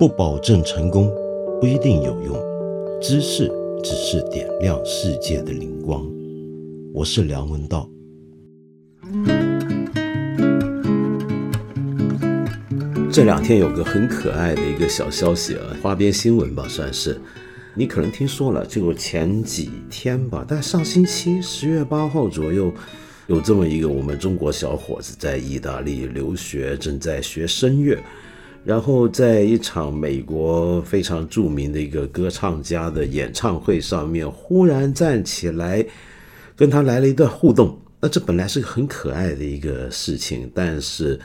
不保证成功，不一定有用。知识只是点亮世界的灵光。我是梁文道。这两天有个很可爱的一个小消息啊，花边新闻吧，算是。你可能听说了，就前几天吧，但上星期十月八号左右，有这么一个我们中国小伙子在意大利留学，正在学声乐，然后在一场美国非常著名的一个歌唱家的演唱会上面，忽然站起来跟他来了一段互动。那这本来是个很可爱的一个事情，但是。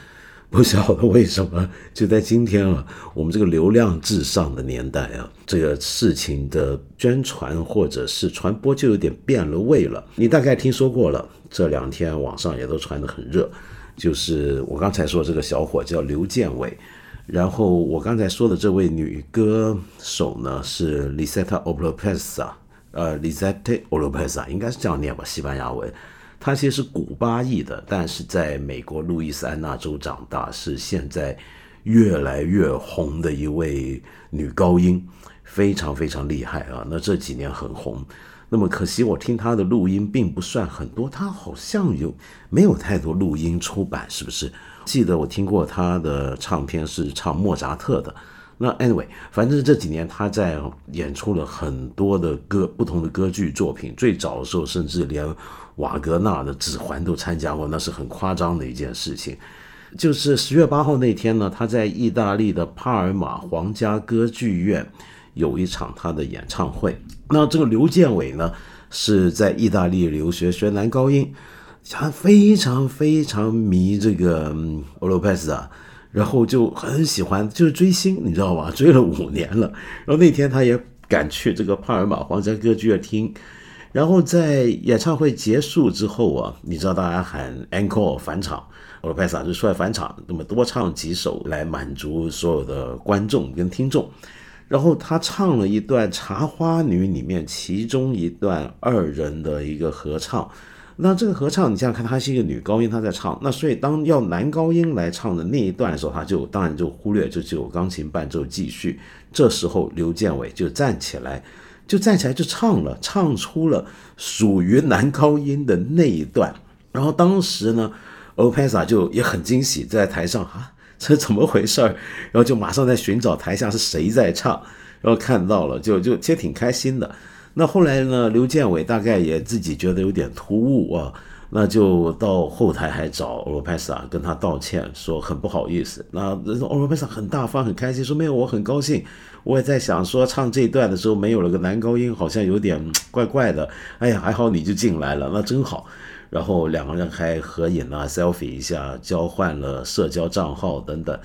不晓得为什么，就在今天啊，我们这个流量至上的年代啊，这个事情的宣传或者是传播就有点变了味了。你大概听说过了，这两天网上也都传得很热，就是我刚才说这个小伙叫刘建伟，然后我刚才说的这位女歌手呢是 Lisetta Olopesa，呃，Lisetta Olopesa 应该是这样念吧，西班牙文。她其实是古巴裔的，但是在美国路易斯安那州长大，是现在越来越红的一位女高音，非常非常厉害啊！那这几年很红，那么可惜我听她的录音并不算很多，她好像有没有太多录音出版，是不是？记得我听过他的唱片是唱莫扎特的。那 anyway，反正这几年他在演出了很多的歌，不同的歌剧作品。最早的时候，甚至连瓦格纳的《指环》都参加过，那是很夸张的一件事情。就是十月八号那天呢，他在意大利的帕尔马皇家歌剧院有一场他的演唱会。那这个刘建伟呢，是在意大利留学学男高音，他非常非常迷这个欧罗佩斯啊。然后就很喜欢，就是追星，你知道吧？追了五年了。然后那天他也赶去这个帕尔马皇家歌剧院听。然后在演唱会结束之后啊，你知道大家喊 encore 返场，欧罗佩萨就出来返场，那么多唱几首来满足所有的观众跟听众。然后他唱了一段《茶花女》里面其中一段二人的一个合唱。那这个合唱，你想想看，她是一个女高音，她在唱。那所以当要男高音来唱的那一段的时候，他就当然就忽略，就只有钢琴伴奏继续。这时候刘建伟就站起来，就站起来就唱了，唱出了属于男高音的那一段。然后当时呢，欧佩萨就也很惊喜，在台上啊，这怎么回事儿？然后就马上在寻找台下是谁在唱，然后看到了，就就其实挺开心的。那后来呢？刘建伟大概也自己觉得有点突兀啊，那就到后台还找欧罗佩萨跟他道歉，说很不好意思。那欧罗佩萨很大方很开心，说没有，我很高兴。我也在想说唱这一段的时候没有了个男高音，好像有点怪怪的。哎呀，还好你就进来了，那真好。然后两个人还合影啊，selfie 一下，交换了社交账号等等。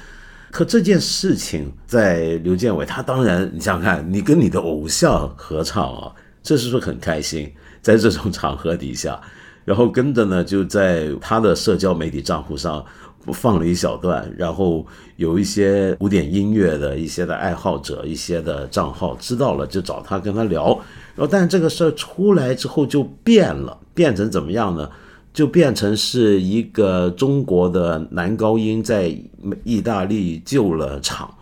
可这件事情在刘建伟，他当然你想想看，你跟你的偶像合唱啊。这是不是很开心？在这种场合底下，然后跟着呢，就在他的社交媒体账户上放了一小段，然后有一些古典音乐的一些的爱好者、一些的账号知道了，就找他跟他聊。然后，但这个事儿出来之后就变了，变成怎么样呢？就变成是一个中国的男高音在意大利救了场，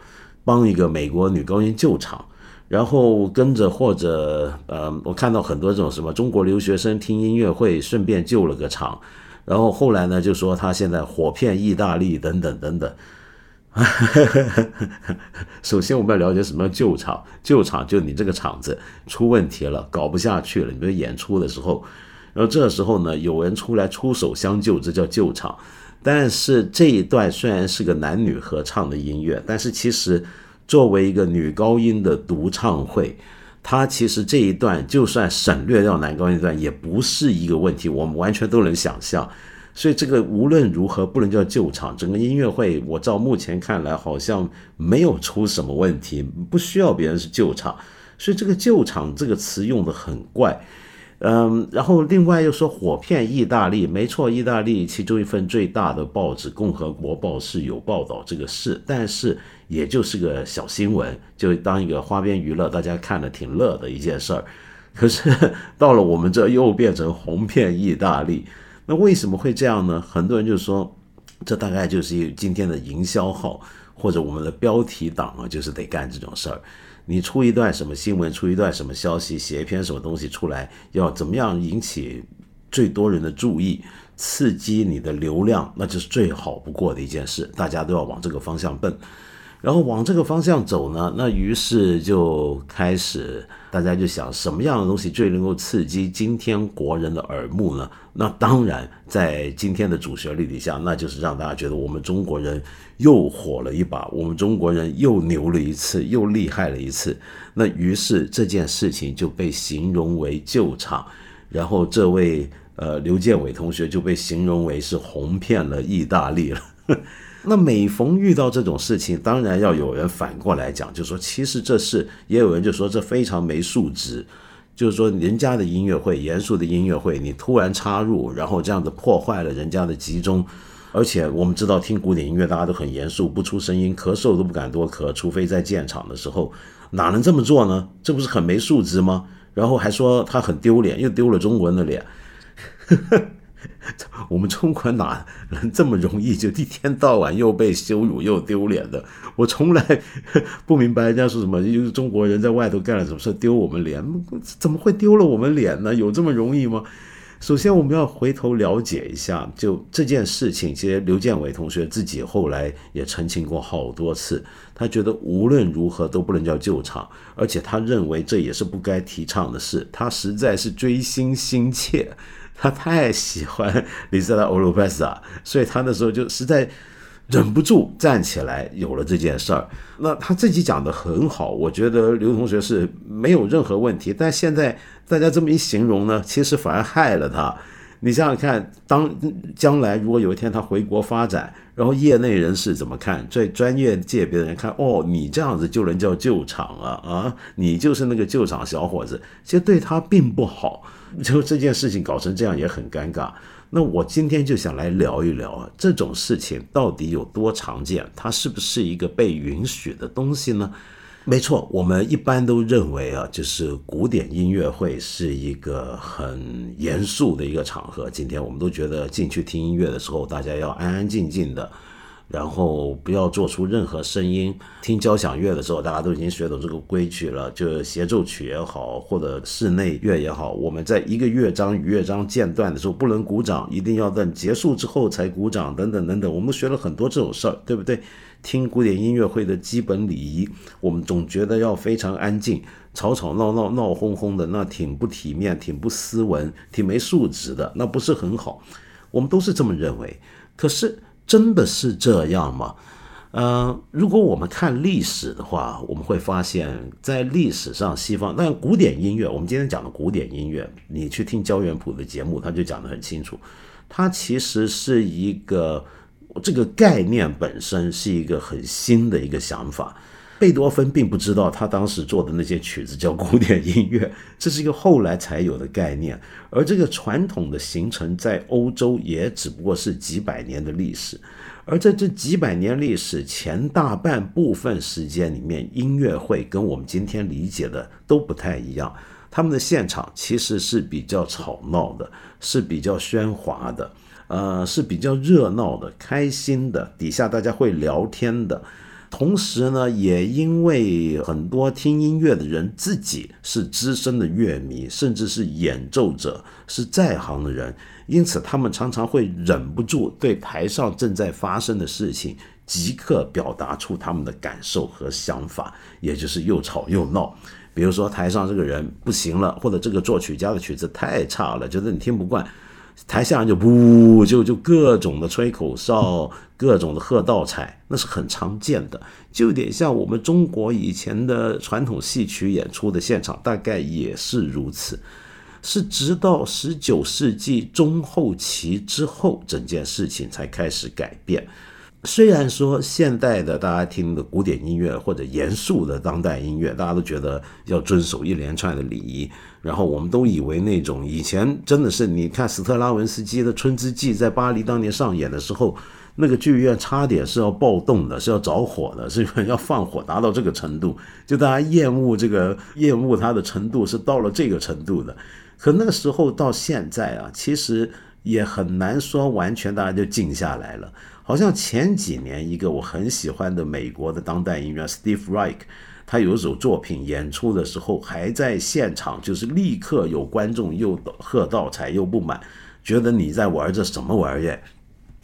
帮一个美国女高音救场。然后跟着或者呃，我看到很多这种什么中国留学生听音乐会，顺便救了个场。然后后来呢，就说他现在火遍意大利等等等等。首先我们要了解什么叫救场，救场就你这个场子出问题了，搞不下去了，你们演出的时候，而这时候呢，有人出来出手相救，这叫救场。但是这一段虽然是个男女合唱的音乐，但是其实。作为一个女高音的独唱会，它其实这一段就算省略掉男高音段也不是一个问题，我们完全都能想象。所以这个无论如何不能叫救场，整个音乐会我照目前看来好像没有出什么问题，不需要别人是救场。所以这个救场这个词用的很怪。嗯，然后另外又说火遍意大利，没错，意大利其中一份最大的报纸《共和国报》是有报道这个事，但是也就是个小新闻，就当一个花边娱乐，大家看了挺乐的一件事儿。可是到了我们这又变成红遍意大利，那为什么会这样呢？很多人就说，这大概就是今天的营销号。或者我们的标题党啊，就是得干这种事儿。你出一段什么新闻，出一段什么消息，写一篇什么东西出来，要怎么样引起最多人的注意，刺激你的流量，那就是最好不过的一件事。大家都要往这个方向奔。然后往这个方向走呢，那于是就开始，大家就想什么样的东西最能够刺激今天国人的耳目呢？那当然，在今天的主旋律底下，那就是让大家觉得我们中国人又火了一把，我们中国人又牛了一次，又厉害了一次。那于是这件事情就被形容为救场，然后这位呃刘建伟同学就被形容为是红骗了意大利了。那每逢遇到这种事情，当然要有人反过来讲，就说其实这是也有人就说这非常没素质，就是说人家的音乐会，严肃的音乐会，你突然插入，然后这样子破坏了人家的集中。而且我们知道听古典音乐大家都很严肃，不出声音，咳嗽都不敢多咳，除非在建场的时候，哪能这么做呢？这不是很没素质吗？然后还说他很丢脸，又丢了中国人的脸。我们中国哪能这么容易就一天到晚又被羞辱又丢脸的？我从来 不明白人家说什么，就是中国人在外头干了什么事丢我们脸，怎么会丢了我们脸呢？有这么容易吗？首先我们要回头了解一下，就这件事情，其实刘建伟同学自己后来也澄清过好多次，他觉得无论如何都不能叫救场，而且他认为这也是不该提倡的事，他实在是追星心切。他太喜欢李斯拉欧罗贝斯啊，所以他那时候就实在忍不住站起来，有了这件事儿。那他自己讲的很好，我觉得刘同学是没有任何问题。但现在大家这么一形容呢，其实反而害了他。你想想看，当将来如果有一天他回国发展，然后业内人士怎么看？在专业界别的人看，哦，你这样子就能叫救场啊啊，你就是那个救场小伙子，其实对他并不好。就这件事情搞成这样也很尴尬。那我今天就想来聊一聊啊，这种事情到底有多常见？它是不是一个被允许的东西呢？没错，我们一般都认为啊，就是古典音乐会是一个很严肃的一个场合。今天我们都觉得进去听音乐的时候，大家要安安静静的。然后不要做出任何声音。听交响乐的时候，大家都已经学懂这个规矩了，就协奏曲也好，或者室内乐也好，我们在一个乐章与乐章间断的时候不能鼓掌，一定要等结束之后才鼓掌，等等等等。我们学了很多这种事儿，对不对？听古典音乐会的基本礼仪，我们总觉得要非常安静，吵吵闹闹、闹哄哄的，那挺不体面、挺不斯文、挺没素质的，那不是很好。我们都是这么认为，可是。真的是这样吗？呃，如果我们看历史的话，我们会发现，在历史上，西方那古典音乐，我们今天讲的古典音乐，你去听焦元溥的节目，他就讲得很清楚，它其实是一个这个概念本身是一个很新的一个想法。贝多芬并不知道他当时做的那些曲子叫古典音乐，这是一个后来才有的概念。而这个传统的形成在欧洲也只不过是几百年的历史。而在这几百年历史前大半部分时间里面，音乐会跟我们今天理解的都不太一样。他们的现场其实是比较吵闹的，是比较喧哗的，呃，是比较热闹的、开心的，底下大家会聊天的。同时呢，也因为很多听音乐的人自己是资深的乐迷，甚至是演奏者，是在行的人，因此他们常常会忍不住对台上正在发生的事情即刻表达出他们的感受和想法，也就是又吵又闹。比如说台上这个人不行了，或者这个作曲家的曲子太差了，觉得你听不惯。台下人就不就就各种的吹口哨，各种的喝倒彩，那是很常见的，就有点像我们中国以前的传统戏曲演出的现场，大概也是如此。是直到十九世纪中后期之后，整件事情才开始改变。虽然说现代的大家听的古典音乐或者严肃的当代音乐，大家都觉得要遵守一连串的礼仪，然后我们都以为那种以前真的是，你看斯特拉文斯基的《春之祭》在巴黎当年上演的时候，那个剧院差点是要暴动的，是要着火的，是要放火达到这个程度，就大家厌恶这个厌恶它的程度是到了这个程度的。可那个时候到现在啊，其实。也很难说完全大家就静下来了。好像前几年一个我很喜欢的美国的当代音乐 Steve Reich，他有一首作品演出的时候还在现场，就是立刻有观众又喝倒彩又不满，觉得你在玩着什么玩意儿？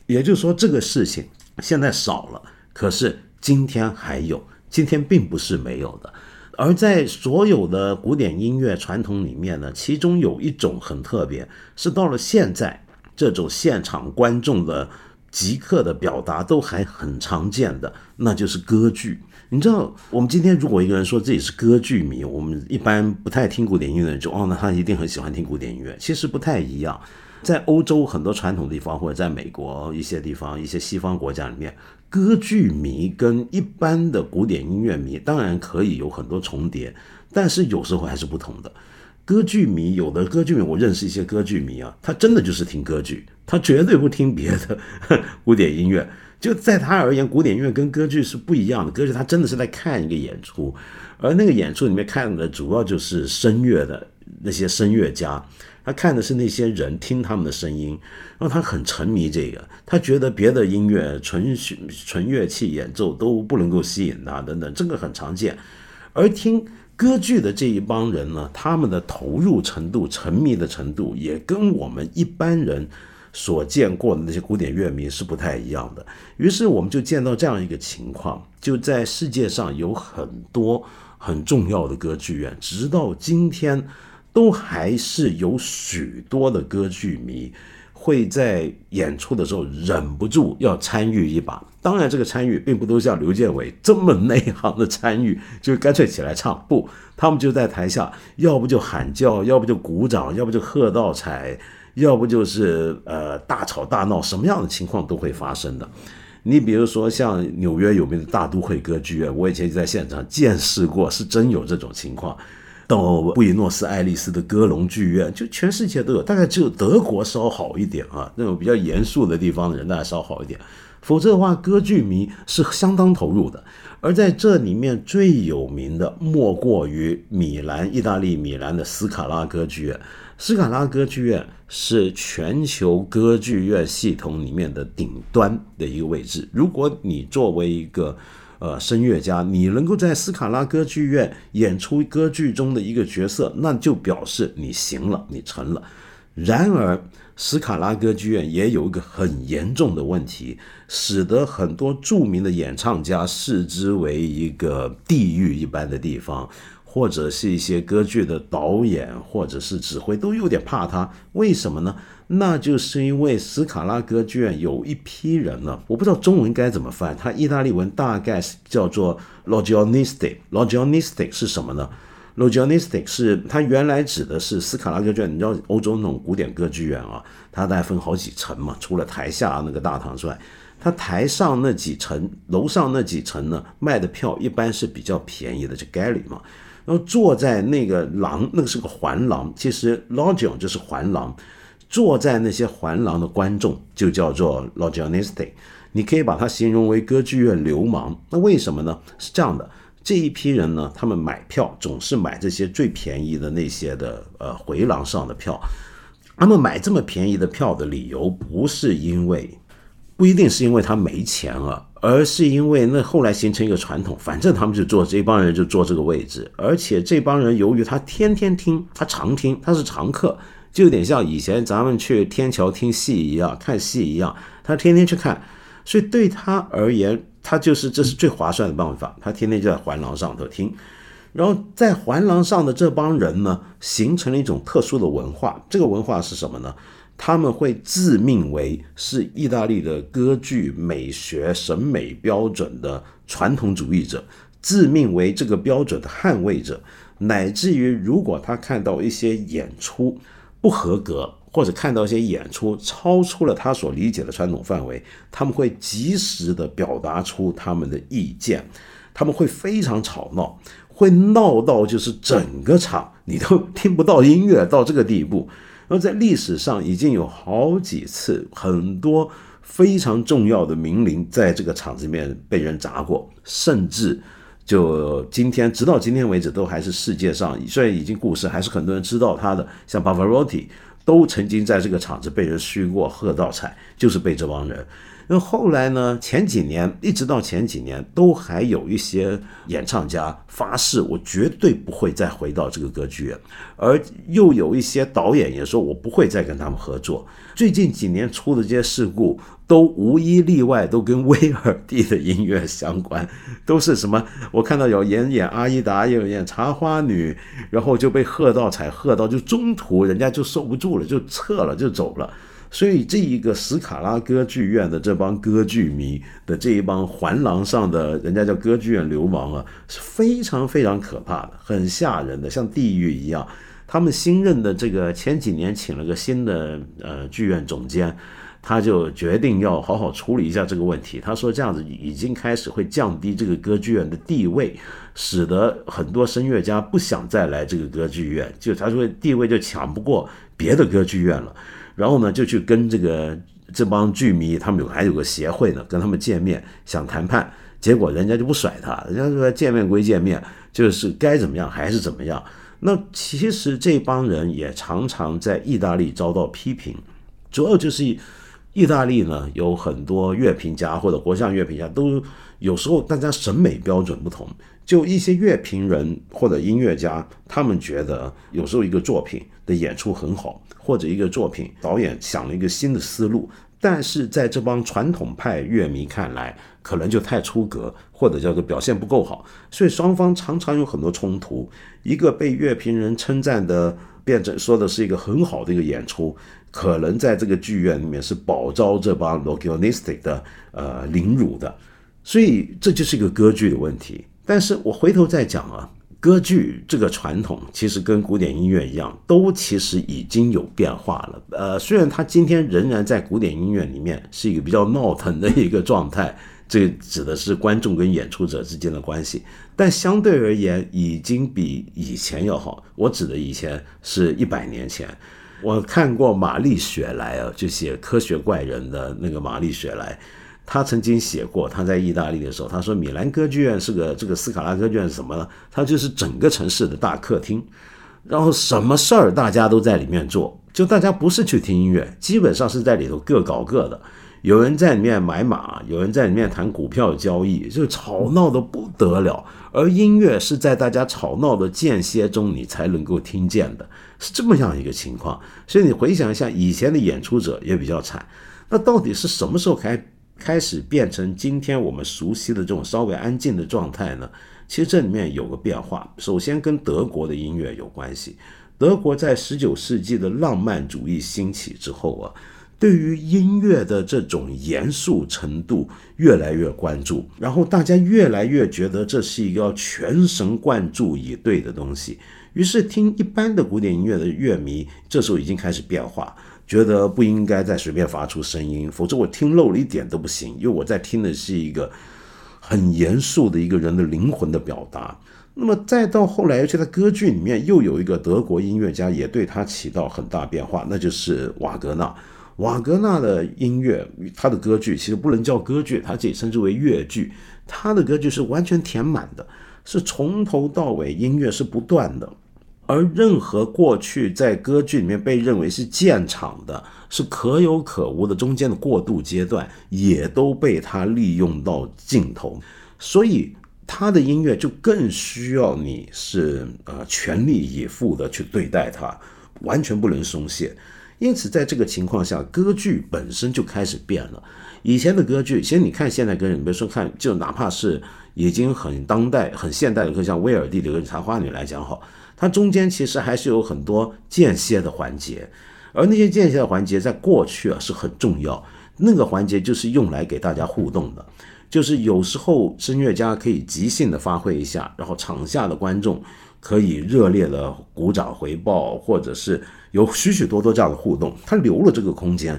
也就是说，这个事情现在少了，可是今天还有，今天并不是没有的。而在所有的古典音乐传统里面呢，其中有一种很特别，是到了现在，这种现场观众的即刻的表达都还很常见的，那就是歌剧。你知道，我们今天如果一个人说自己是歌剧迷，我们一般不太听古典音乐的人就哦，那他一定很喜欢听古典音乐。其实不太一样，在欧洲很多传统地方，或者在美国一些地方、一些西方国家里面。歌剧迷跟一般的古典音乐迷当然可以有很多重叠，但是有时候还是不同的。歌剧迷有的歌剧迷，我认识一些歌剧迷啊，他真的就是听歌剧，他绝对不听别的古典音乐。就在他而言，古典音乐跟歌剧是不一样的。歌剧他真的是在看一个演出，而那个演出里面看的主要就是声乐的那些声乐家。他看的是那些人听他们的声音，然后他很沉迷这个，他觉得别的音乐纯纯乐器演奏都不能够吸引他等等，这个很常见。而听歌剧的这一帮人呢，他们的投入程度、沉迷的程度，也跟我们一般人所见过的那些古典乐迷是不太一样的。于是我们就见到这样一个情况：就在世界上有很多很重要的歌剧院，直到今天。都还是有许多的歌剧迷会在演出的时候忍不住要参与一把。当然，这个参与并不都像刘建伟这么内行的参与，就干脆起来唱。不，他们就在台下，要不就喊叫，要不就鼓掌，要不就喝倒彩，要不就是呃大吵大闹，什么样的情况都会发生的。你比如说像纽约有名的大都会歌剧院，我以前就在现场见识过，是真有这种情况。到布宜诺斯艾利斯的歌隆剧院，就全世界都有，大概只有德国稍好一点啊，那种比较严肃的地方的人大概稍好一点，否则的话，歌剧迷是相当投入的。而在这里面最有名的，莫过于米兰，意大利米兰的斯卡拉歌剧院。斯卡拉歌剧院是全球歌剧院系统里面的顶端的一个位置。如果你作为一个呃，声乐家，你能够在斯卡拉歌剧院演出歌剧中的一个角色，那就表示你行了，你成了。然而，斯卡拉歌剧院也有一个很严重的问题，使得很多著名的演唱家视之为一个地狱一般的地方。或者是一些歌剧的导演，或者是指挥，都有点怕他。为什么呢？那就是因为斯卡拉歌剧院有一批人呢，我不知道中文该怎么翻，它意大利文大概是叫做 logionistic。logionistic 是什么呢？logionistic 是它原来指的是斯卡拉歌剧院。你知道欧洲那种古典歌剧院啊，它大概分好几层嘛，除了台下那个大堂之外，它台上那几层，楼上那几层呢，卖的票一般是比较便宜的，就 gallery 嘛。然后坐在那个廊，那个是个环廊，其实 logion 就是环廊，坐在那些环廊的观众就叫做 logionisti，你可以把它形容为歌剧院流氓。那为什么呢？是这样的，这一批人呢，他们买票总是买这些最便宜的那些的呃回廊上的票，他们买这么便宜的票的理由不是因为，不一定是因为他没钱啊。而是因为那后来形成一个传统，反正他们就坐这帮人就坐这个位置，而且这帮人由于他天天听，他常听，他是常客，就有点像以前咱们去天桥听戏一样，看戏一样，他天天去看，所以对他而言，他就是这是最划算的办法，他天天就在环廊上头听，然后在环廊上的这帮人呢，形成了一种特殊的文化，这个文化是什么呢？他们会自命为是意大利的歌剧美学审美标准的传统主义者，自命为这个标准的捍卫者，乃至于如果他看到一些演出不合格，或者看到一些演出超出了他所理解的传统范围，他们会及时的表达出他们的意见，他们会非常吵闹，会闹到就是整个场你都听不到音乐到这个地步。而在历史上已经有好几次，很多非常重要的名伶在这个场子里面被人砸过，甚至就今天直到今天为止，都还是世界上虽然已经故事，还是很多人知道他的，像巴 r o t 蒂都曾经在这个场子被人虚过喝倒彩，就是被这帮人。那后来呢？前几年一直到前几年，都还有一些演唱家发誓，我绝对不会再回到这个歌剧院，而又有一些导演也说，我不会再跟他们合作。最近几年出的这些事故，都无一例外都跟威尔第的音乐相关，都是什么？我看到有演演阿依达，有演茶花女，然后就被喝到踩，喝到就中途人家就受不住了，就撤了，就走了。所以，这一个斯卡拉歌剧院的这帮歌剧迷的这一帮环廊上的人家叫歌剧院流氓啊，是非常非常可怕的，很吓人的，像地狱一样。他们新任的这个前几年请了个新的呃剧院总监，他就决定要好好处理一下这个问题。他说这样子已经开始会降低这个歌剧院的地位，使得很多声乐家不想再来这个歌剧院，就他说地位就抢不过别的歌剧院了。然后呢，就去跟这个这帮剧迷，他们有还有个协会呢，跟他们见面想谈判，结果人家就不甩他，人家说见面归见面，就是该怎么样还是怎么样。那其实这帮人也常常在意大利遭到批评，主要就是意大利呢有很多乐评家或者国项乐评家，都有时候大家审美标准不同，就一些乐评人或者音乐家，他们觉得有时候一个作品的演出很好。或者一个作品，导演想了一个新的思路，但是在这帮传统派乐迷看来，可能就太出格，或者叫做表现不够好，所以双方常常有很多冲突。一个被乐评人称赞的，变成说的是一个很好的一个演出，可能在这个剧院里面是饱遭这帮 loginistic 的呃凌辱的，所以这就是一个歌剧的问题。但是我回头再讲啊。歌剧这个传统其实跟古典音乐一样，都其实已经有变化了。呃，虽然它今天仍然在古典音乐里面是一个比较闹腾的一个状态，这指的是观众跟演出者之间的关系，但相对而言已经比以前要好。我指的以前是一百年前，我看过玛丽雪莱啊，就写《科学怪人》的那个玛丽雪莱。他曾经写过，他在意大利的时候，他说米兰歌剧院是个这个斯卡拉歌剧院是什么呢？它就是整个城市的大客厅，然后什么事儿大家都在里面做，就大家不是去听音乐，基本上是在里头各搞各的，有人在里面买马，有人在里面谈股票交易，就吵闹的不得了。而音乐是在大家吵闹的间歇中你才能够听见的，是这么样一个情况。所以你回想一下，以前的演出者也比较惨，那到底是什么时候开？开始变成今天我们熟悉的这种稍微安静的状态呢？其实这里面有个变化。首先跟德国的音乐有关系。德国在十九世纪的浪漫主义兴起之后啊，对于音乐的这种严肃程度越来越关注，然后大家越来越觉得这是一个要全神贯注以对的东西。于是听一般的古典音乐的乐迷，这时候已经开始变化。觉得不应该再随便发出声音，否则我听漏了一点都不行。因为我在听的是一个很严肃的一个人的灵魂的表达。那么再到后来，而且在歌剧里面又有一个德国音乐家也对他起到很大变化，那就是瓦格纳。瓦格纳的音乐，他的歌剧其实不能叫歌剧，他自己称之为乐剧。他的歌剧是完全填满的，是从头到尾音乐是不断的。而任何过去在歌剧里面被认为是建场的、是可有可无的中间的过渡阶段，也都被他利用到尽头。所以他的音乐就更需要你是呃全力以赴的去对待它，完全不能松懈。因此，在这个情况下，歌剧本身就开始变了。以前的歌剧，其实你看现在歌剧，比如说看，就哪怕是已经很当代、很现代的歌，像威尔第的《茶花女》来讲，好。它中间其实还是有很多间歇的环节，而那些间歇的环节在过去啊是很重要。那个环节就是用来给大家互动的，就是有时候声乐家可以即兴的发挥一下，然后场下的观众可以热烈的鼓掌回报，或者是有许许多多这样的互动，它留了这个空间。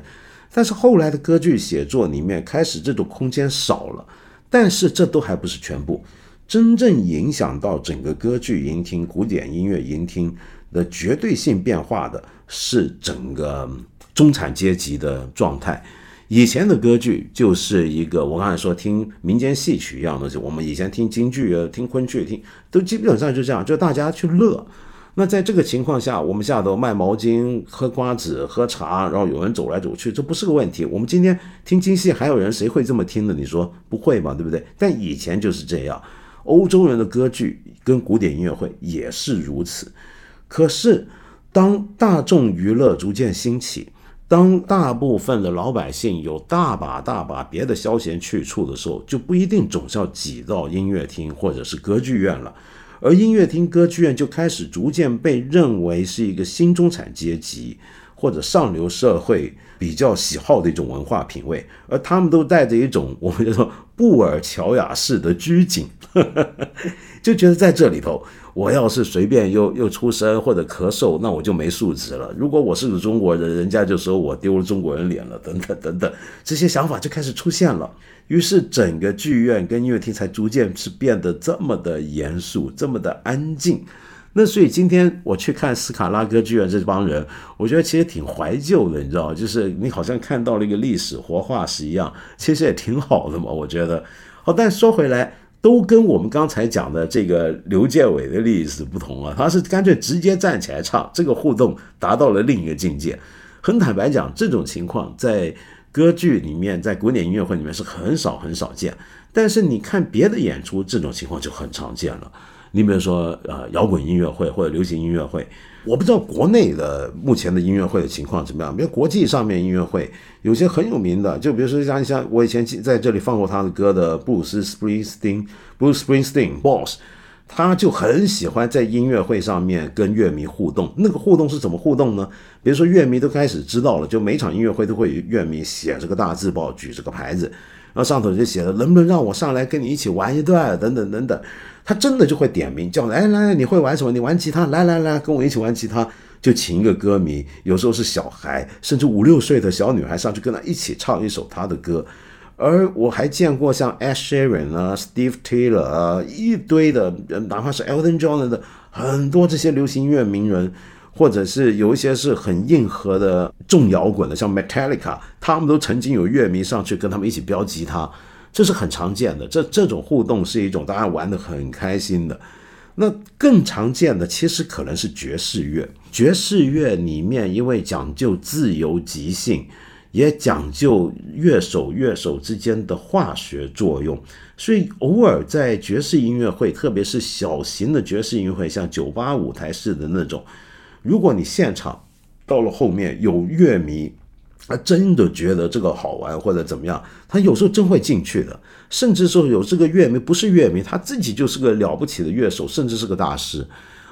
但是后来的歌剧写作里面开始这种空间少了，但是这都还不是全部。真正影响到整个歌剧音听、古典音乐音听的绝对性变化的是整个中产阶级的状态。以前的歌剧就是一个我刚才说听民间戏曲一样东西，我们以前听京剧、听昆剧、听都基本上就这样，就大家去乐。那在这个情况下，我们下头卖毛巾、喝瓜子、喝茶，然后有人走来走去，这不是个问题。我们今天听京戏，还有人谁会这么听呢？你说不会嘛？对不对？但以前就是这样，欧洲人的歌剧跟古典音乐会也是如此。可是当大众娱乐逐渐兴起，当大部分的老百姓有大把大把别的消闲去处的时候，就不一定总是要挤到音乐厅或者是歌剧院了。而音乐厅、歌剧院就开始逐渐被认为是一个新中产阶级或者上流社会比较喜好的一种文化品味，而他们都带着一种我们叫做布尔乔亚式的拘谨，就觉得在这里头。我要是随便又又出声或者咳嗽，那我就没素质了。如果我是个中国人，人家就说我丢了中国人脸了，等等等等，这些想法就开始出现了。于是整个剧院跟音乐厅才逐渐是变得这么的严肃，这么的安静。那所以今天我去看斯卡拉歌剧院这帮人，我觉得其实挺怀旧的，你知道就是你好像看到了一个历史活化石一样，其实也挺好的嘛。我觉得好，但说回来。都跟我们刚才讲的这个刘建伟的例子不同啊，他是干脆直接站起来唱，这个互动达到了另一个境界。很坦白讲，这种情况在歌剧里面，在古典音乐会里面是很少很少见。但是你看别的演出，这种情况就很常见了。你比如说，呃，摇滚音乐会或者流行音乐会。我不知道国内的目前的音乐会的情况怎么样。比如国际上面音乐会有些很有名的，就比如说像像我以前在这里放过他的歌的布鲁斯· Springsteen，布鲁斯· Springsteen Boss，他就很喜欢在音乐会上面跟乐迷互动。那个互动是怎么互动呢？比如说乐迷都开始知道了，就每场音乐会都会乐迷写这个大字报，举这个牌子，然后上头就写了能不能让我上来跟你一起玩一段，等等等等。他真的就会点名叫来来，你会玩什么？你玩吉他，来来来，跟我一起玩吉他。就请一个歌迷，有时候是小孩，甚至五六岁的小女孩上去跟他一起唱一首他的歌。而我还见过像 Ed Sheeran 啊、Steve Taylor 啊，一堆的，哪怕是 Elton John 的很多这些流行音乐名人，或者是有一些是很硬核的重摇滚的，像 Metallica，他们都曾经有乐迷上去跟他们一起飙吉他。这是很常见的，这这种互动是一种大家玩的很开心的。那更常见的其实可能是爵士乐，爵士乐里面因为讲究自由即兴，也讲究乐手乐手之间的化学作用，所以偶尔在爵士音乐会，特别是小型的爵士音乐会，像酒吧舞台式的那种，如果你现场到了后面有乐迷。他真的觉得这个好玩或者怎么样，他有时候真会进去的。甚至说有这个乐迷不是乐迷，他自己就是个了不起的乐手，甚至是个大师。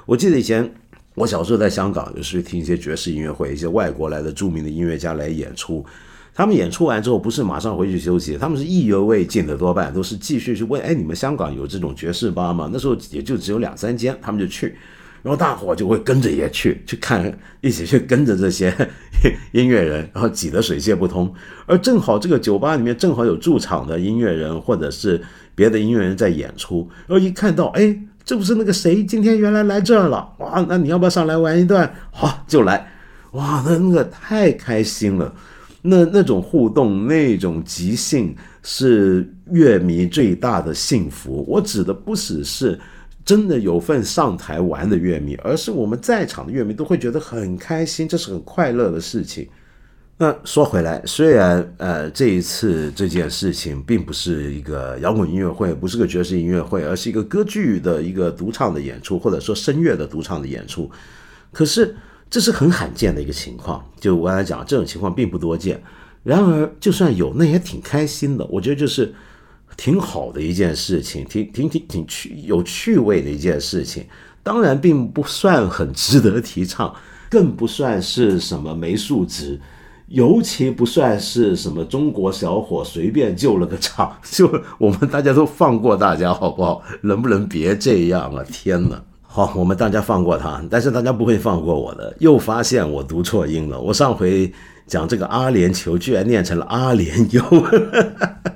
我记得以前我小时候在香港，有时听一些爵士音乐会，一些外国来的著名的音乐家来演出。他们演出完之后，不是马上回去休息，他们是意犹未尽的，多半都是继续去问：哎，你们香港有这种爵士吧吗？那时候也就只有两三间，他们就去。然后大伙就会跟着也去去看，一起去跟着这些 音乐人，然后挤得水泄不通。而正好这个酒吧里面正好有驻场的音乐人或者是别的音乐人在演出，然后一看到，哎，这不是那个谁今天原来来这儿了？哇，那你要不要上来玩一段？好，就来。哇，那那个太开心了。那那种互动，那种即兴，是乐迷最大的幸福。我指的不只是。真的有份上台玩的乐迷，而是我们在场的乐迷都会觉得很开心，这是很快乐的事情。那说回来，虽然呃这一次这件事情并不是一个摇滚音乐会，不是个爵士音乐会，而是一个歌剧的一个独唱的演出，或者说声乐的独唱的演出，可是这是很罕见的一个情况。就我刚才讲，这种情况并不多见。然而，就算有，那也挺开心的。我觉得就是。挺好的一件事情，挺挺挺挺趣有趣味的一件事情，当然并不算很值得提倡，更不算是什么没素质，尤其不算是什么中国小伙随便救了个场，就我们大家都放过大家好不好？能不能别这样啊？天哪！好，我们大家放过他，但是大家不会放过我的。又发现我读错音了，我上回讲这个阿联酋，居然念成了阿联酋。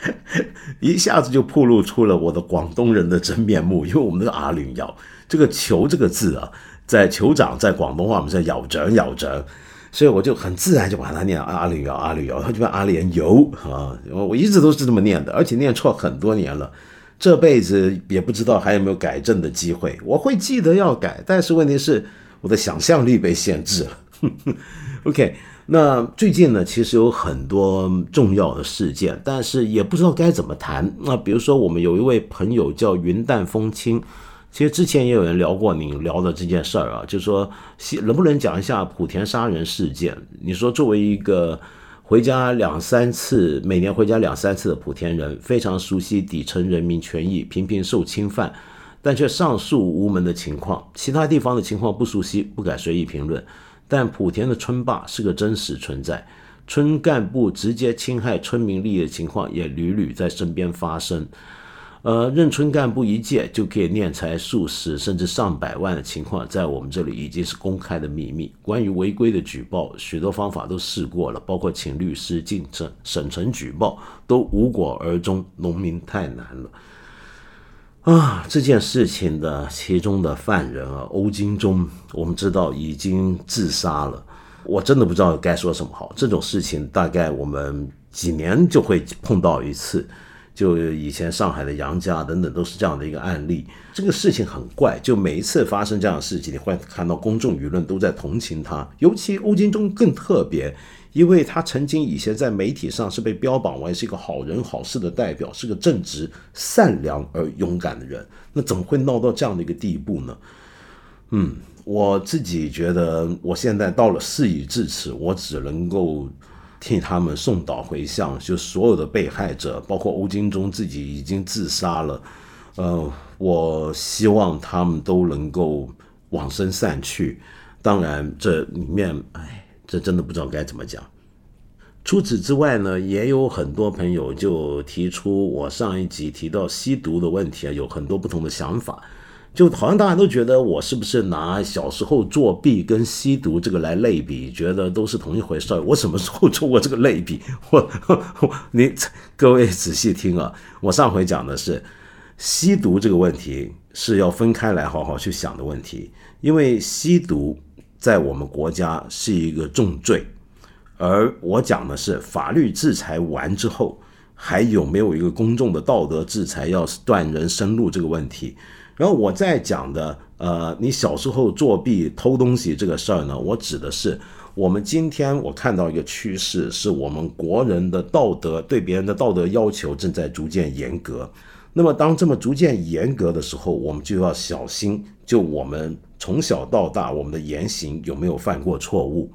一下子就暴露出了我的广东人的真面目，因为我们的阿里咬这个“酋”这个字啊，在酋长在广东话我们叫咬着咬着，所以我就很自然就把它念阿里咬阿里咬，它就叫阿联酋啊，我一直都是这么念的，而且念错很多年了。这辈子也不知道还有没有改正的机会。我会记得要改，但是问题是我的想象力被限制了。OK，那最近呢，其实有很多重要的事件，但是也不知道该怎么谈。那比如说，我们有一位朋友叫云淡风轻。其实之前也有人聊过你聊的这件事儿啊，就说能不能讲一下莆田杀人事件？你说作为一个回家两三次、每年回家两三次的莆田人，非常熟悉底层人民权益频频受侵犯，但却上诉无门的情况，其他地方的情况不熟悉，不敢随意评论。但莆田的村霸是个真实存在，村干部直接侵害村民利益的情况也屡屡在身边发生。呃，任村干部一届就可以敛财数十甚至上百万的情况，在我们这里已经是公开的秘密。关于违规的举报，许多方法都试过了，包括请律师进城、省城举报，都无果而终。农民太难了啊！这件事情的其中的犯人啊，欧金忠，我们知道已经自杀了。我真的不知道该说什么好。这种事情大概我们几年就会碰到一次。就以前上海的杨家等等都是这样的一个案例。这个事情很怪，就每一次发生这样的事情，你会看到公众舆论都在同情他。尤其欧金忠更特别，因为他曾经以前在媒体上是被标榜为是一个好人好事的代表，是个正直、善良而勇敢的人。那怎么会闹到这样的一个地步呢？嗯，我自己觉得，我现在到了事已至此，我只能够。替他们送祷回向，就所有的被害者，包括欧金忠自己已经自杀了。呃，我希望他们都能够往生散去。当然，这里面，哎，这真的不知道该怎么讲。除此之外呢，也有很多朋友就提出我上一集提到吸毒的问题啊，有很多不同的想法。就好像大家都觉得我是不是拿小时候作弊跟吸毒这个来类比，觉得都是同一回事儿。我什么时候做过这个类比？我，你各位仔细听啊，我上回讲的是吸毒这个问题是要分开来好好去想的问题，因为吸毒在我们国家是一个重罪，而我讲的是法律制裁完之后，还有没有一个公众的道德制裁要断人生路这个问题。然后我在讲的，呃，你小时候作弊偷东西这个事儿呢，我指的是我们今天我看到一个趋势，是我们国人的道德对别人的道德要求正在逐渐严格。那么当这么逐渐严格的时候，我们就要小心，就我们从小到大我们的言行有没有犯过错误？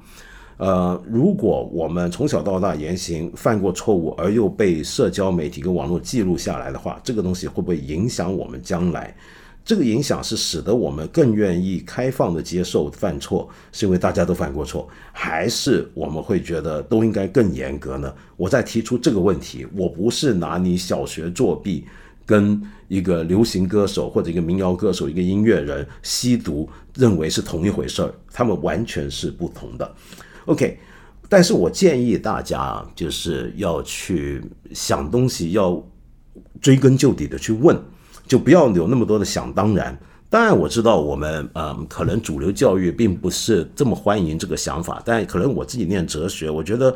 呃，如果我们从小到大言行犯过错误，而又被社交媒体跟网络记录下来的话，这个东西会不会影响我们将来？这个影响是使得我们更愿意开放的接受犯错，是因为大家都犯过错，还是我们会觉得都应该更严格呢？我在提出这个问题，我不是拿你小学作弊跟一个流行歌手或者一个民谣歌手、一个音乐人吸毒认为是同一回事儿，他们完全是不同的。OK，但是我建议大家就是要去想东西，要追根究底的去问。就不要有那么多的想当然。当然，我知道我们呃，可能主流教育并不是这么欢迎这个想法。但可能我自己念哲学，我觉得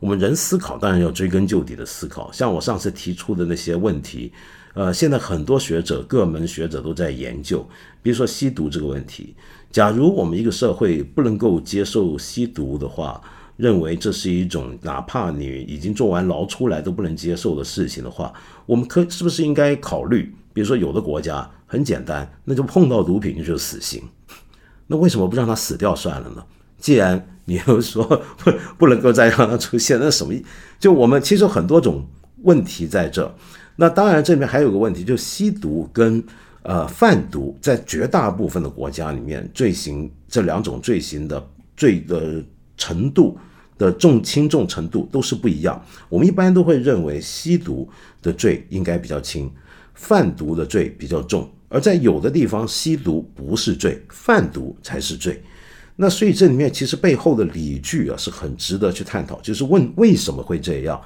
我们人思考当然要追根究底的思考。像我上次提出的那些问题，呃，现在很多学者、各门学者都在研究。比如说吸毒这个问题，假如我们一个社会不能够接受吸毒的话，认为这是一种哪怕你已经做完牢出来都不能接受的事情的话，我们可是不是应该考虑？比如说，有的国家很简单，那就碰到毒品就是死刑。那为什么不让他死掉算了呢？既然你又说 不不能够再让他出现，那什么？就我们其实很多种问题在这。那当然，这里面还有个问题，就是吸毒跟呃贩毒，在绝大部分的国家里面，罪行这两种罪行的罪的程度的重轻重程度都是不一样。我们一般都会认为吸毒的罪应该比较轻。贩毒的罪比较重，而在有的地方，吸毒不是罪，贩毒才是罪。那所以这里面其实背后的理据啊，是很值得去探讨，就是问为什么会这样。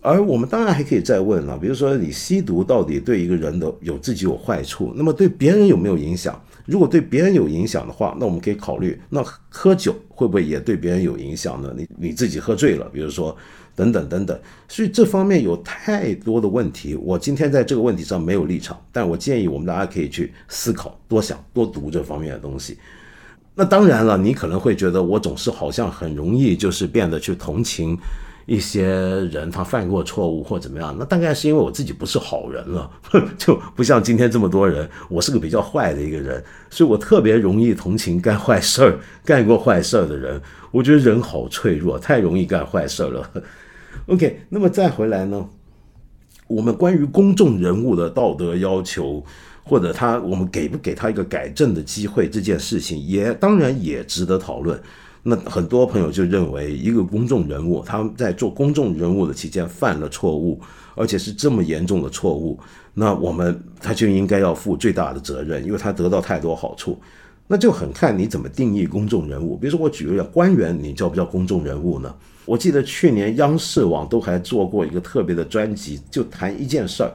而我们当然还可以再问了，比如说你吸毒到底对一个人的有自己有坏处，那么对别人有没有影响？如果对别人有影响的话，那我们可以考虑，那喝酒会不会也对别人有影响呢？你你自己喝醉了，比如说等等等等，所以这方面有太多的问题。我今天在这个问题上没有立场，但我建议我们大家可以去思考、多想、多读这方面的东西。那当然了，你可能会觉得我总是好像很容易就是变得去同情。一些人他犯过错误或怎么样，那大概是因为我自己不是好人了，就不像今天这么多人，我是个比较坏的一个人，所以我特别容易同情干坏事儿、干过坏事儿的人。我觉得人好脆弱，太容易干坏事儿了。OK，那么再回来呢，我们关于公众人物的道德要求，或者他我们给不给他一个改正的机会，这件事情也当然也值得讨论。那很多朋友就认为，一个公众人物他在做公众人物的期间犯了错误，而且是这么严重的错误，那我们他就应该要负最大的责任，因为他得到太多好处。那就很看你怎么定义公众人物。比如说，我举个例，官员你叫不叫公众人物呢？我记得去年央视网都还做过一个特别的专辑，就谈一件事儿。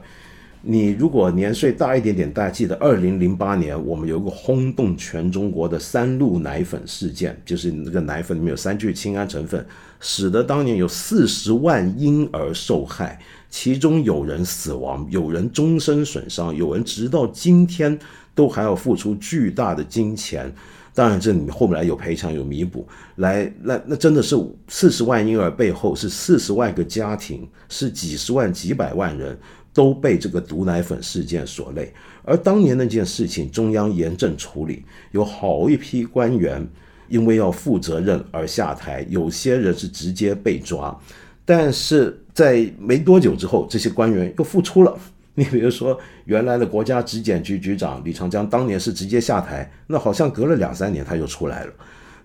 你如果年岁大一点点，大家记得二零零八年我们有一个轰动全中国的三鹿奶粉事件，就是那个奶粉里面有三聚氰胺成分，使得当年有四十万婴儿受害，其中有人死亡，有人终身损伤，有人直到今天都还要付出巨大的金钱。当然，这里面后来有赔偿有弥补，来那那真的是四十万婴儿背后是四十万个家庭，是几十万几百万人。都被这个毒奶粉事件所累，而当年那件事情，中央严正处理，有好一批官员因为要负责任而下台，有些人是直接被抓，但是在没多久之后，这些官员又复出了。你比如说，原来的国家质检局局长李长江，当年是直接下台，那好像隔了两三年他又出来了。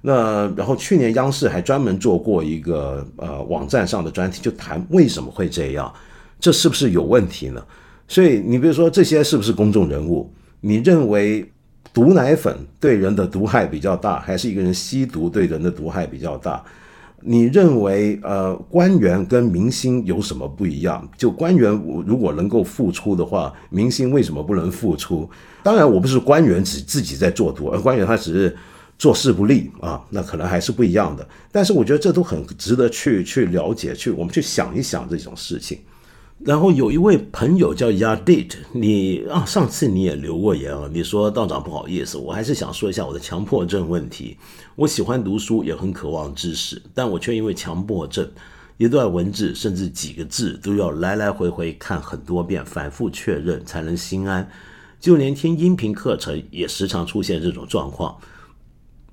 那然后去年央视还专门做过一个呃网站上的专题，就谈为什么会这样。这是不是有问题呢？所以你比如说这些是不是公众人物？你认为毒奶粉对人的毒害比较大，还是一个人吸毒对人的毒害比较大？你认为呃官员跟明星有什么不一样？就官员如果能够付出的话，明星为什么不能付出？当然我不是官员只自己在做毒，而官员他只是做事不力啊，那可能还是不一样的。但是我觉得这都很值得去去了解，去我们去想一想这种事情。然后有一位朋友叫 Yadid，你啊，上次你也留过言啊，你说道长不好意思，我还是想说一下我的强迫症问题。我喜欢读书，也很渴望知识，但我却因为强迫症，一段文字甚至几个字都要来来回回看很多遍，反复确认才能心安。就连听音频课程也时常出现这种状况。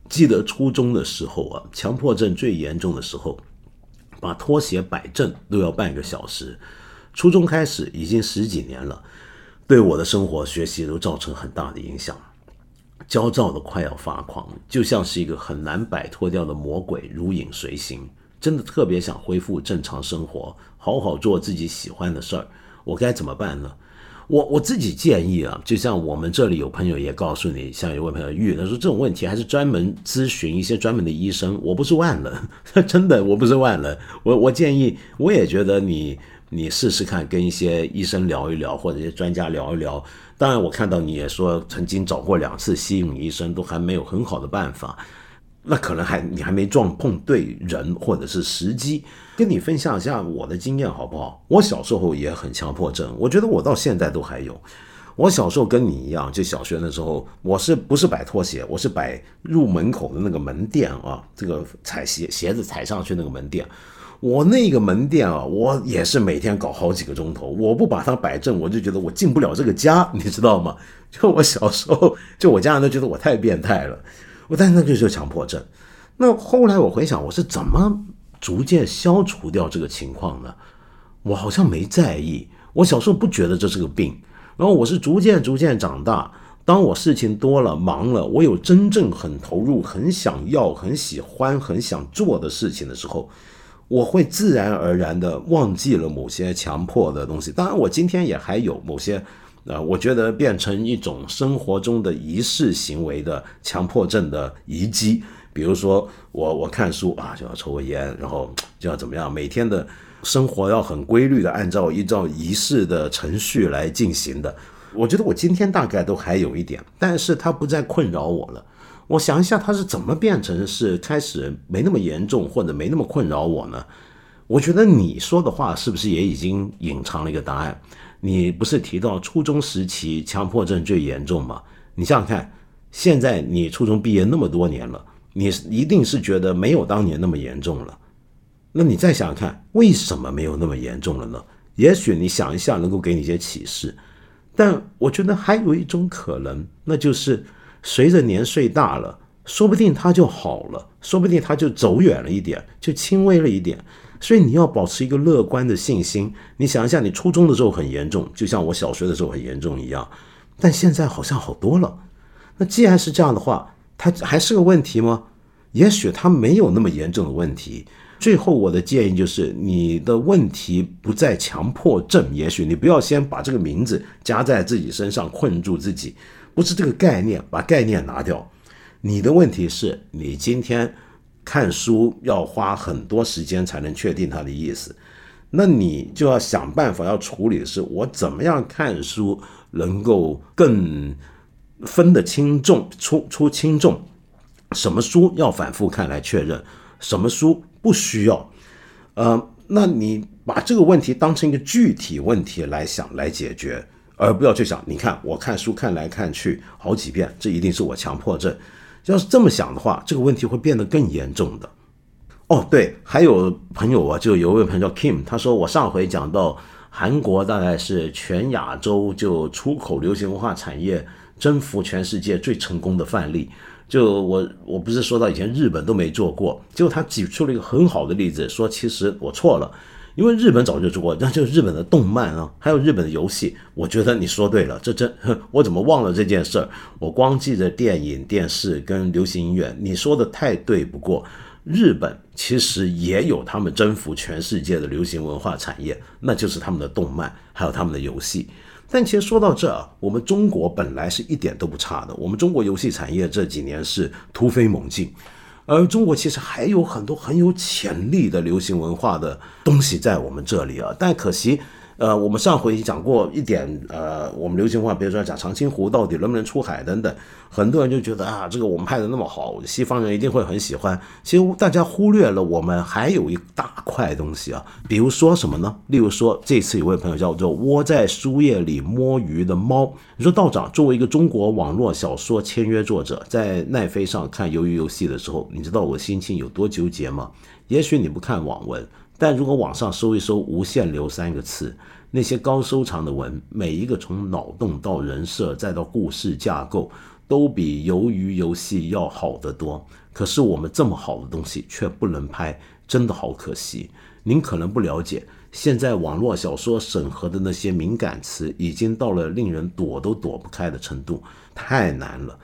记得初中的时候啊，强迫症最严重的时候，把拖鞋摆正都要半个小时。初中开始已经十几年了，对我的生活、学习都造成很大的影响，焦躁的快要发狂，就像是一个很难摆脱掉的魔鬼，如影随形。真的特别想恢复正常生活，好好做自己喜欢的事儿。我该怎么办呢？我我自己建议啊，就像我们这里有朋友也告诉你，像有位朋友玉，他说这种问题还是专门咨询一些专门的医生。我不是万能，真的我不是万能。我我建议，我也觉得你。你试试看，跟一些医生聊一聊，或者一些专家聊一聊。当然，我看到你也说曾经找过两次吸引医生，都还没有很好的办法。那可能还你还没撞碰对人，或者是时机。跟你分享一下我的经验好不好？我小时候也很强迫症，我觉得我到现在都还有。我小时候跟你一样，就小学的时候，我是不是摆拖鞋？我是摆入门口的那个门店啊，这个踩鞋鞋子踩上去那个门店。我那个门店啊，我也是每天搞好几个钟头。我不把它摆正，我就觉得我进不了这个家，你知道吗？就我小时候，就我家人都觉得我太变态了。我但那就是强迫症。那后来我回想，我是怎么逐渐消除掉这个情况呢？我好像没在意。我小时候不觉得这是个病，然后我是逐渐逐渐长大。当我事情多了、忙了，我有真正很投入、很想要、很喜欢、很想做的事情的时候。我会自然而然的忘记了某些强迫的东西，当然我今天也还有某些，呃，我觉得变成一种生活中的仪式行为的强迫症的遗迹，比如说我我看书啊就要抽个烟，然后就要怎么样，每天的生活要很规律的按照依照仪式的程序来进行的。我觉得我今天大概都还有一点，但是它不再困扰我了。我想一下，它是怎么变成是开始没那么严重或者没那么困扰我呢？我觉得你说的话是不是也已经隐藏了一个答案？你不是提到初中时期强迫症最严重吗？你想想看，现在你初中毕业那么多年了，你一定是觉得没有当年那么严重了。那你再想想看，为什么没有那么严重了呢？也许你想一下，能够给你一些启示。但我觉得还有一种可能，那就是随着年岁大了，说不定他就好了，说不定他就走远了一点，就轻微了一点。所以你要保持一个乐观的信心。你想一下，你初中的时候很严重，就像我小学的时候很严重一样，但现在好像好多了。那既然是这样的话，它还是个问题吗？也许它没有那么严重的问题。最后，我的建议就是，你的问题不在强迫症。也许你不要先把这个名字加在自己身上，困住自己，不是这个概念，把概念拿掉。你的问题是你今天看书要花很多时间才能确定它的意思，那你就要想办法要处理的是，我怎么样看书能够更分得轻重，出出轻重，什么书要反复看来确认，什么书。不需要，呃，那你把这个问题当成一个具体问题来想来解决，而不要去想，你看我看书看来看去好几遍，这一定是我强迫症。要是这么想的话，这个问题会变得更严重的。哦，对，还有朋友啊，就有一位朋友叫 Kim，他说我上回讲到韩国大概是全亚洲就出口流行文化产业征服全世界最成功的范例。就我我不是说到以前日本都没做过，结果他举出了一个很好的例子，说其实我错了，因为日本早就出过，那就是日本的动漫啊，还有日本的游戏。我觉得你说对了，这真我怎么忘了这件事儿？我光记着电影、电视跟流行音乐。你说的太对，不过日本其实也有他们征服全世界的流行文化产业，那就是他们的动漫，还有他们的游戏。但其实说到这儿，我们中国本来是一点都不差的。我们中国游戏产业这几年是突飞猛进，而中国其实还有很多很有潜力的流行文化的东西在我们这里啊。但可惜。呃，我们上回讲过一点，呃，我们流行话，比如说讲长津湖到底能不能出海等等，很多人就觉得啊，这个我们拍的那么好，西方人一定会很喜欢。其实大家忽略了，我们还有一大块东西啊，比如说什么呢？例如说，这次有位朋友叫做窝在书页里摸鱼的猫，你说道长作为一个中国网络小说签约作者，在奈飞上看鱿鱼游戏的时候，你知道我心情有多纠结吗？也许你不看网文。但如果网上搜一搜“无限流”三个词，那些高收藏的文，每一个从脑洞到人设再到故事架构，都比鱿鱼游戏要好得多。可是我们这么好的东西却不能拍，真的好可惜。您可能不了解，现在网络小说审核的那些敏感词，已经到了令人躲都躲不开的程度，太难了。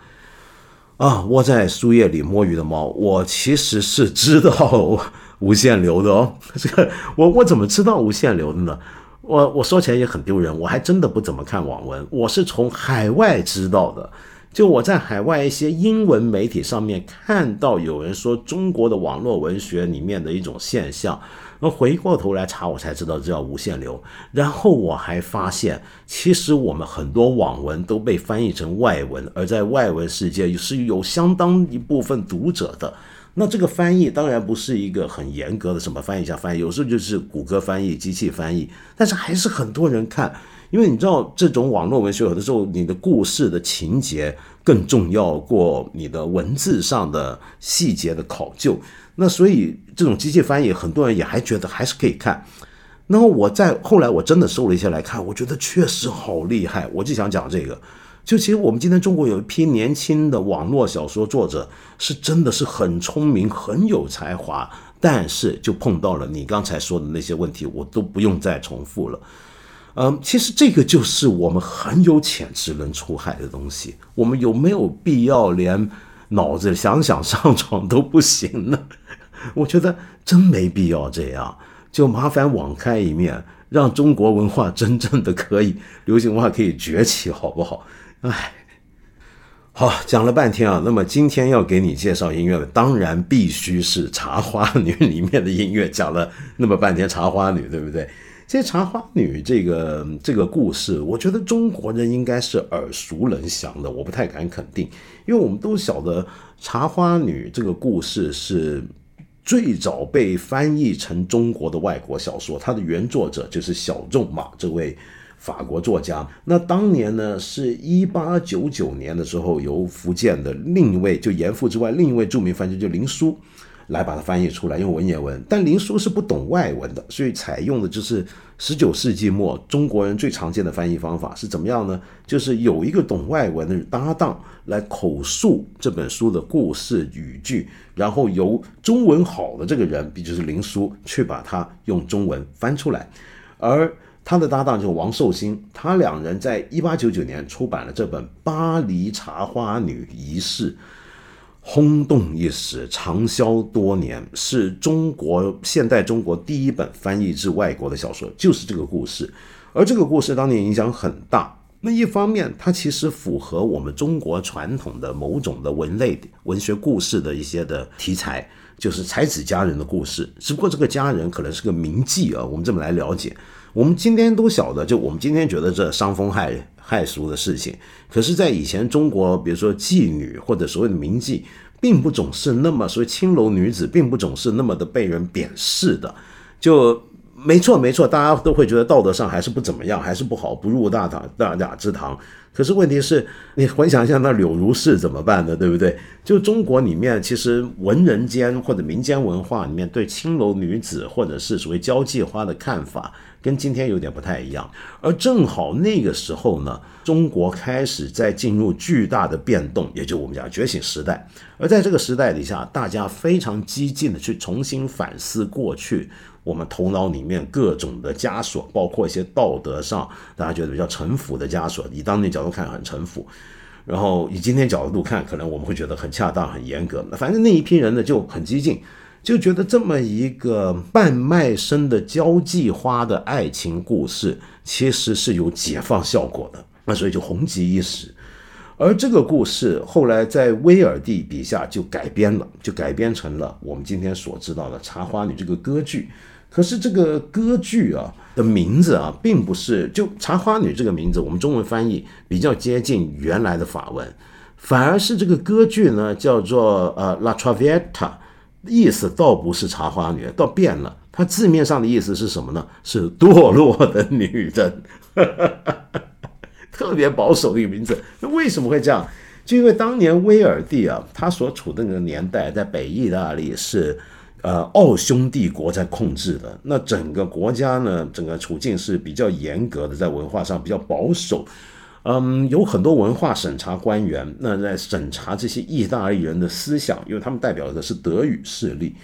啊，窝在书页里摸鱼的猫，我其实是知道。无限流的哦，这个我我怎么知道无限流的呢？我我说起来也很丢人，我还真的不怎么看网文，我是从海外知道的。就我在海外一些英文媒体上面看到有人说中国的网络文学里面的一种现象，那回过头来查，我才知道这叫无限流。然后我还发现，其实我们很多网文都被翻译成外文，而在外文世界是有相当一部分读者的。那这个翻译当然不是一个很严格的什么翻译一下翻译，有时候就是谷歌翻译、机器翻译，但是还是很多人看，因为你知道这种网络文学有的时候你的故事的情节更重要过你的文字上的细节的考究，那所以这种机器翻译很多人也还觉得还是可以看。那么我在后来我真的搜了一下来看，我觉得确实好厉害，我就想讲这个。就其实我们今天中国有一批年轻的网络小说作者，是真的是很聪明、很有才华，但是就碰到了你刚才说的那些问题，我都不用再重复了。嗯，其实这个就是我们很有潜质能出海的东西，我们有没有必要连脑子想想上床都不行呢？我觉得真没必要这样，就麻烦网开一面，让中国文化真正的可以流行文化可以崛起，好不好？哎，好，讲了半天啊，那么今天要给你介绍音乐的，当然必须是《茶花女》里面的音乐。讲了那么半天《茶花女》，对不对？这《茶花女》这个这个故事，我觉得中国人应该是耳熟能详的，我不太敢肯定，因为我们都晓得《茶花女》这个故事是最早被翻译成中国的外国小说，它的原作者就是小仲马这位。法国作家，那当年呢，是一八九九年的时候，由福建的另一位，就严复之外，另一位著名翻译就林书，来把它翻译出来，用文言文。但林书是不懂外文的，所以采用的就是十九世纪末中国人最常见的翻译方法是怎么样呢？就是有一个懂外文的搭档来口述这本书的故事语句，然后由中文好的这个人，也就是林书，去把它用中文翻出来，而。他的搭档就是王寿星，他两人在一八九九年出版了这本《巴黎茶花女遗事》，轰动一时，畅销多年，是中国现代中国第一本翻译至外国的小说，就是这个故事。而这个故事当年影响很大。那一方面，它其实符合我们中国传统的某种的文类文学故事的一些的题材，就是才子佳人的故事。只不过这个佳人可能是个名妓啊，我们这么来了解。我们今天都晓得，就我们今天觉得这伤风害害俗的事情，可是，在以前中国，比如说妓女或者所谓的名妓，并不总是那么，所谓青楼女子，并不总是那么的被人贬视的。就没错，没错，大家都会觉得道德上还是不怎么样，还是不好，不入大堂大雅之堂。可是问题是，你回想一下，那柳如是怎么办呢？对不对？就中国里面，其实文人间或者民间文化里面对青楼女子或者是所谓交际花的看法。跟今天有点不太一样，而正好那个时候呢，中国开始在进入巨大的变动，也就我们讲觉醒时代。而在这个时代底下，大家非常激进的去重新反思过去我们头脑里面各种的枷锁，包括一些道德上大家觉得比较臣服的枷锁，以当年角度看很臣服，然后以今天角度看，可能我们会觉得很恰当、很严格。反正那一批人呢就很激进。就觉得这么一个半卖身的交际花的爱情故事，其实是有解放效果的，那所以就红极一时。而这个故事后来在威尔第笔下就改编了，就改编成了我们今天所知道的《茶花女》这个歌剧。可是这个歌剧啊的名字啊，并不是就《茶花女》这个名字，我们中文翻译比较接近原来的法文，反而是这个歌剧呢叫做呃《La Traviata》。意思倒不是茶花女，倒变了。它字面上的意思是什么呢？是堕落的女人，哈哈哈哈特别保守的一个名字。那为什么会这样？就因为当年威尔第啊，他所处的那个年代，在北意大利是呃奥匈帝国在控制的。那整个国家呢，整个处境是比较严格的，在文化上比较保守。嗯，有很多文化审查官员，那在审查这些意大利人的思想，因为他们代表的是德语势力。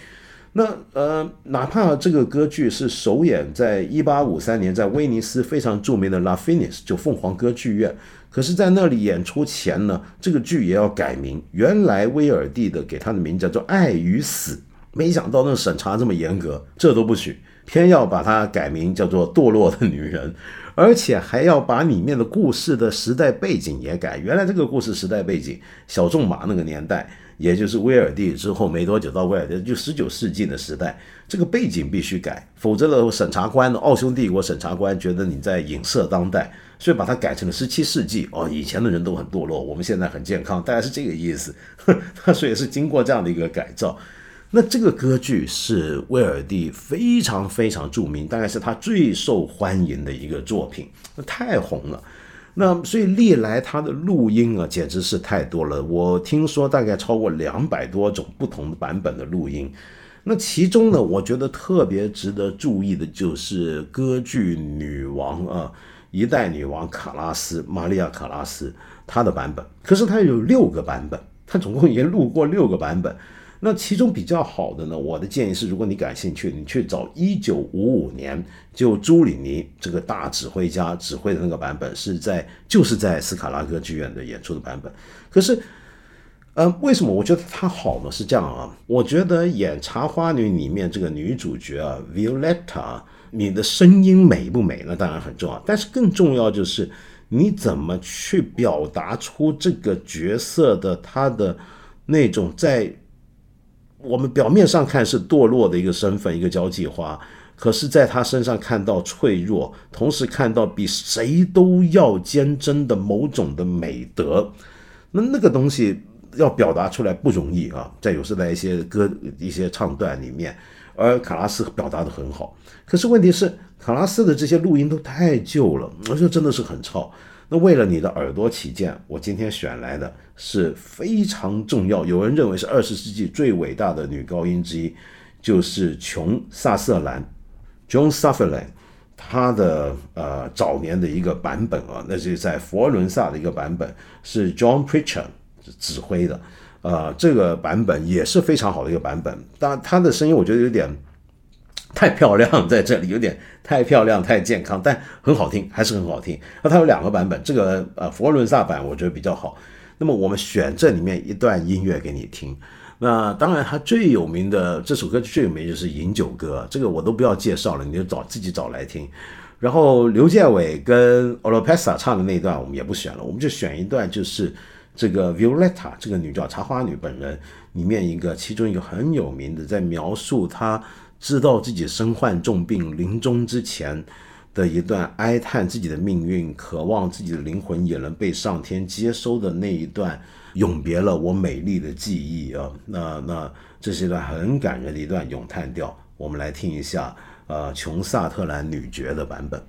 那呃，哪怕这个歌剧是首演在一八五三年在威尼斯非常著名的 La Fenice 就凤凰歌剧院，可是，在那里演出前呢，这个剧也要改名。原来威尔第的给他的名叫做《爱与死》，没想到那审查这么严格，这都不许，偏要把它改名叫做《堕落的女人》。而且还要把里面的故事的时代背景也改。原来这个故事时代背景，小仲马那个年代，也就是威尔第之后没多久到威尔第，就十九世纪的时代，这个背景必须改，否则的审查官，奥匈帝国审查官觉得你在影射当代，所以把它改成了十七世纪。哦，以前的人都很堕落，我们现在很健康，大概是这个意思。所以是经过这样的一个改造。那这个歌剧是威尔第非常非常著名，大概是他最受欢迎的一个作品，那太红了。那所以历来他的录音啊，简直是太多了。我听说大概超过两百多种不同的版本的录音。那其中呢，我觉得特别值得注意的就是歌剧女王啊，一代女王卡拉斯玛利亚卡拉斯她的版本。可是她有六个版本，她总共已经录过六个版本。那其中比较好的呢，我的建议是，如果你感兴趣，你去找一九五五年就朱里尼这个大指挥家指挥的那个版本，是在就是在斯卡拉歌剧院的演出的版本。可是，呃，为什么我觉得它好呢？是这样啊，我觉得演《茶花女》里面这个女主角啊，Violetta，你的声音美不美呢？当然很重要，但是更重要就是你怎么去表达出这个角色的他的那种在我们表面上看是堕落的一个身份，一个交际花，可是在他身上看到脆弱，同时看到比谁都要坚贞的某种的美德，那那个东西要表达出来不容易啊，在有时在一些歌、一些唱段里面，而卡拉斯表达的很好，可是问题是。卡拉斯的这些录音都太旧了，而且真的是很吵。那为了你的耳朵起见，我今天选来的是非常重要，有人认为是二十世纪最伟大的女高音之一，就是琼·萨瑟兰 （Joan Sutherland）。她的呃早年的一个版本啊，那是在佛罗伦萨的一个版本，是 John Preacher 指挥的。呃，这个版本也是非常好的一个版本，但她的声音我觉得有点。太漂亮，在这里有点太漂亮、太健康，但很好听，还是很好听。那它有两个版本，这个呃佛罗伦萨版我觉得比较好。那么我们选这里面一段音乐给你听。那当然，它最有名的这首歌最有名就是《饮酒歌》，这个我都不要介绍了，你就找自己找来听。然后刘建伟跟 o l o p e s a 唱的那段我们也不选了，我们就选一段，就是这个 Violetta 这个女叫茶花女本人里面一个其中一个很有名的，在描述她。知道自己身患重病、临终之前的一段哀叹自己的命运，渴望自己的灵魂也能被上天接收的那一段永别了我美丽的记忆啊！那那这是一段很感人的一段咏叹调，我们来听一下，呃，琼萨特兰女爵的版本。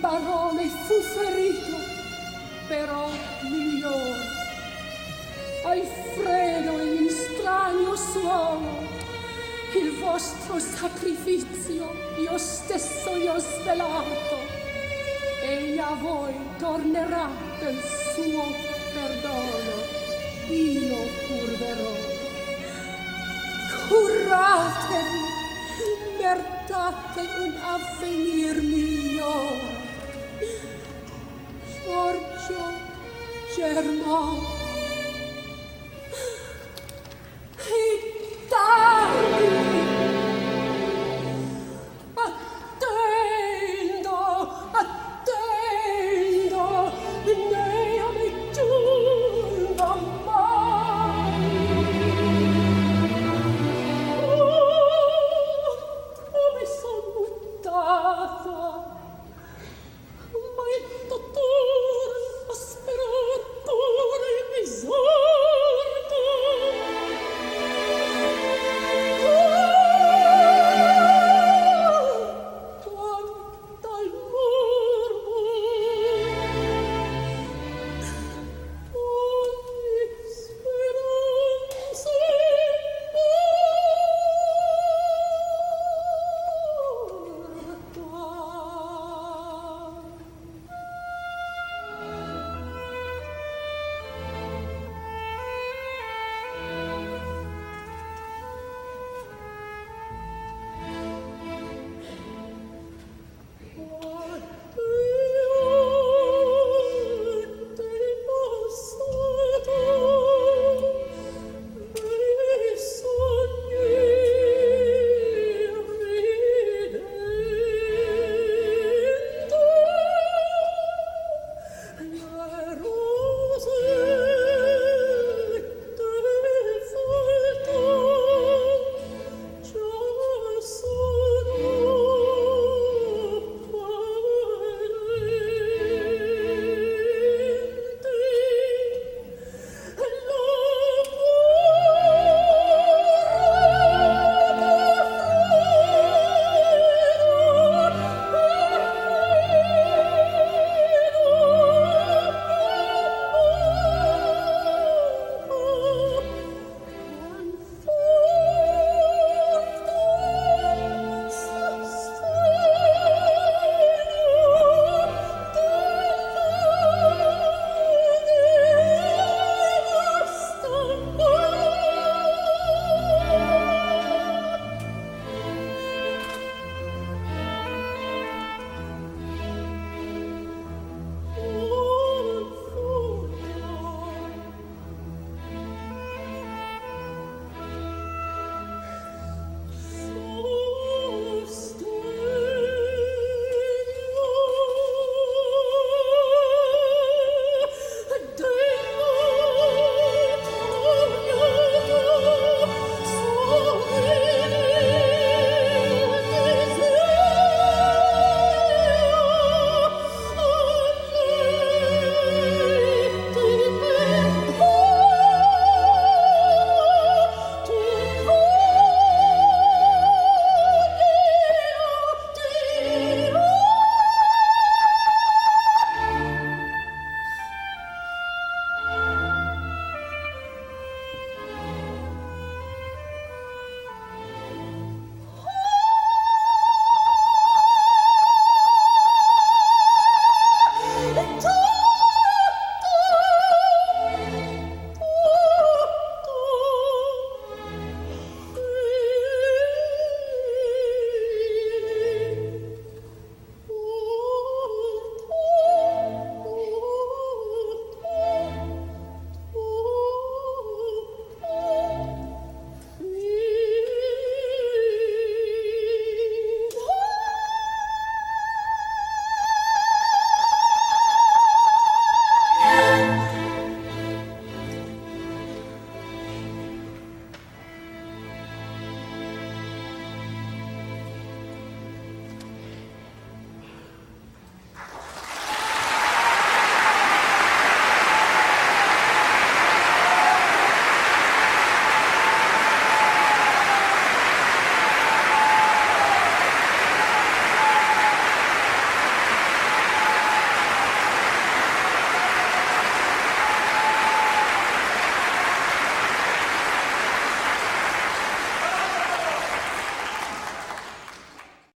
Barone fu ferito però migliore. Alfredo in strano suolo il vostro sacrificio io stesso gli ho svelato. E a voi tornerà del suo perdono. Io curverò. Curratevi libertate un avvenir migliore. forcio germano